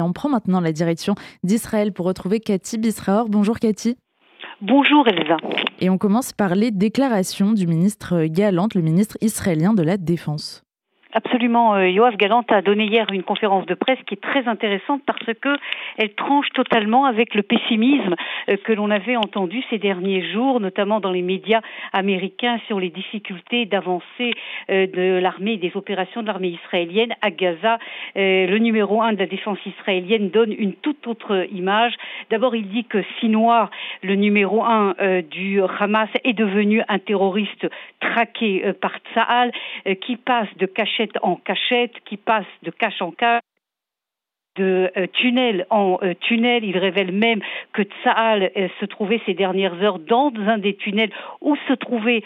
On prend maintenant la direction d'Israël pour retrouver Cathy Bisraor. Bonjour Cathy. Bonjour Elsa. Et on commence par les déclarations du ministre Galant, le ministre israélien de la Défense. Absolument. Euh, Yoav Galant a donné hier une conférence de presse qui est très intéressante parce que elle tranche totalement avec le pessimisme euh, que l'on avait entendu ces derniers jours, notamment dans les médias américains sur les difficultés d'avancée euh, de l'armée, des opérations de l'armée israélienne à Gaza. Le numéro un de la défense israélienne donne une toute autre image. D'abord, il dit que Sinoir, le numéro un du Hamas, est devenu un terroriste traqué par Tsahal, qui passe de en cachette, qui passe de cache en cache de euh, tunnel en euh, tunnel. Il révèle même que Tsahal euh, se trouvait ces dernières heures dans un des tunnels où se trouvait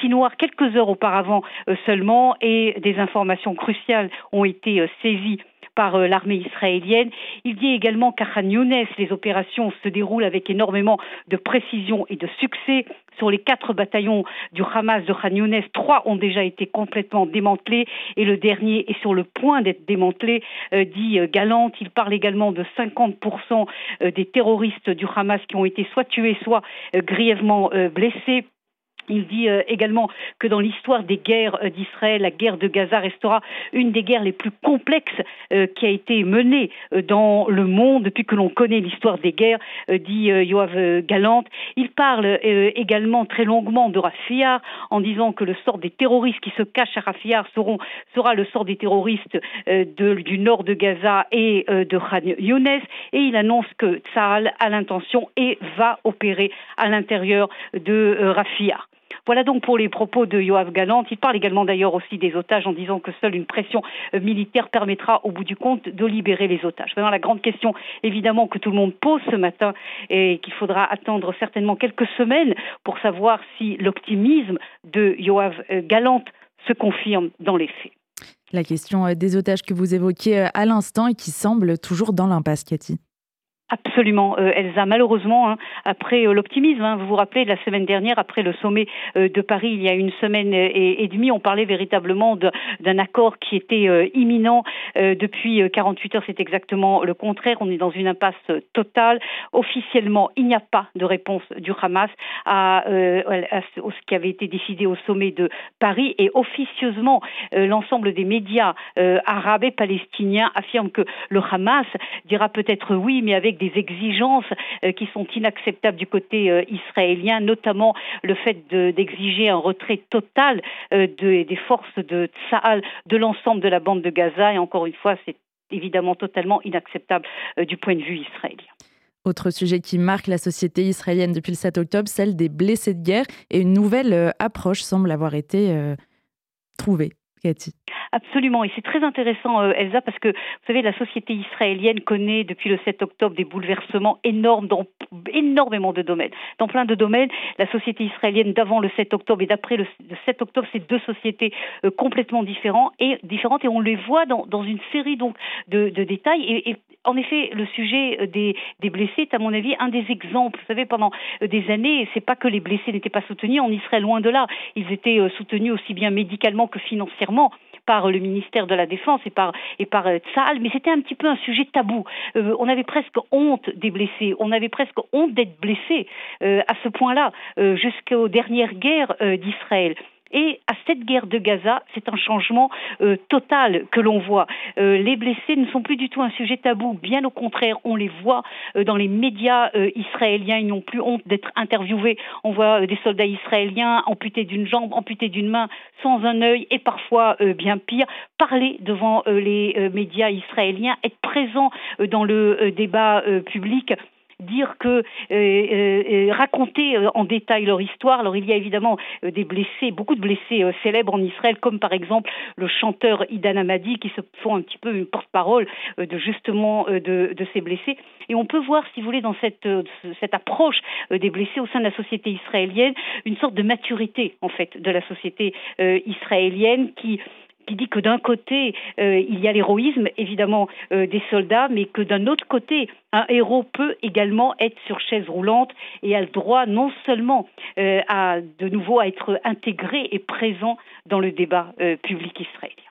Sinoir quelques heures auparavant seulement et des informations cruciales ont été saisies par euh, l'armée israélienne. Il dit également qu'à Khan Younes, les opérations se déroulent avec énormément de précision et de succès. Sur les quatre bataillons du Hamas de Khan Younes, trois ont déjà été complètement démantelés et le dernier est sur le point d'être démantelé, euh, dit euh, Galante. Il parle également de 50% des terroristes du Hamas qui ont été soit tués, soit grièvement blessés. Il dit euh, également que dans l'histoire des guerres euh, d'Israël, la guerre de Gaza restera une des guerres les plus complexes euh, qui a été menée dans le monde depuis que l'on connaît l'histoire des guerres, dit Yoav Galante. Il parle également très longuement de Rafia en disant que le sort des terroristes qui se cachent à Rafia sera le sort des terroristes du nord de Gaza et de Khan Younes. Et il annonce que Tsahal a l'intention et va opérer à l'intérieur de Rafia. Voilà donc pour les propos de Yoav Galant. Il parle également d'ailleurs aussi des otages en disant que seule une pression euh, militaire permettra au bout du compte de libérer les otages. Maintenant, la grande question évidemment que tout le monde pose ce matin et qu'il faudra attendre certainement quelques semaines pour savoir si l'optimisme de Yoav euh, Galant se confirme dans les faits. La question euh, des otages que vous évoquiez à l'instant et qui semble toujours dans l'impasse, Cathy. Absolument, euh, Elsa. Malheureusement, hein, après euh, l'optimisme, hein, vous vous rappelez, la semaine dernière, après le sommet euh, de Paris, il y a une semaine et, demie, on parlait véritablement d'un accord qui était imminent. depuis 48 heures, c'est exactement le contraire. On est dans une impasse totale. Officiellement, il n'y a pas de réponse du Hamas à, ce qui avait été décidé au sommet de Paris. Et officieusement, l'ensemble des médias arabes et palestiniens affirment que le Hamas dira peut-être oui, mais avec des exigences euh, qui sont inacceptables du côté euh, israélien, notamment le fait d'exiger un retrait total euh, des forces de Tsahal de l'ensemble de la bande de Gaza. Et encore une fois, c'est évidemment totalement inacceptable du point de vue israélien. Autre sujet qui marque la société israélienne depuis le 7 octobre, celle des blessés de guerre. Et une nouvelle approche semble avoir été trouvée. Absolument, et c'est très intéressant, euh, Elsa, parce que vous savez, la société israélienne connaît depuis le 7 octobre des bouleversements énormes dans énormément de domaines. Dans plein de domaines, la société israélienne d'avant le 7 octobre et d'après le, 7 octobre, c'est deux sociétés euh, complètement différentes et, différentes, et on les voit dans, dans une série donc de, détails. Et, en effet, le sujet euh, des, des, blessés est, à mon avis, un des exemples. Vous savez, pendant des années, c'est pas que les blessés n'étaient pas soutenus, on y serait loin de là. Ils étaient soutenus aussi bien médicalement que financièrement par le ministère de la Défense et par, et par euh, mais c'était un petit peu un sujet tabou. Euh, on avait presque honte des blessés, on avait presque honte d'être blessé euh, à ce point-là, jusqu'aux dernières guerres d'Israël. Et à cette guerre de Gaza, c'est un changement euh, total que l'on voit. Euh, les blessés ne sont plus du tout un sujet tabou, bien au contraire, on les voit euh, dans les médias israéliens, ils n'ont plus honte d'être interviewés. On voit des soldats israéliens amputés d'une jambe, amputés d'une main, sans un œil et parfois bien pire, parler devant les médias israéliens, être présent dans le débat public dire que euh, euh, euh, raconter en détail leur histoire. Alors il y a évidemment des blessés, beaucoup de blessés célèbres en Israël, comme par exemple le chanteur Idan Amadi, qui se font un petit peu une porte-parole de justement de, de, ces blessés. Et on peut voir, si vous voulez, dans cette, cette approche des blessés au sein de la société israélienne, une sorte de maturité en fait de la société israélienne qui qui dit que d'un côté, euh, il y a l'héroïsme, évidemment, euh, des soldats, mais que d'un autre côté, un héros peut également être sur chaise roulante et a le droit non seulement euh, à de nouveau à être intégré et présent dans le débat public israélien.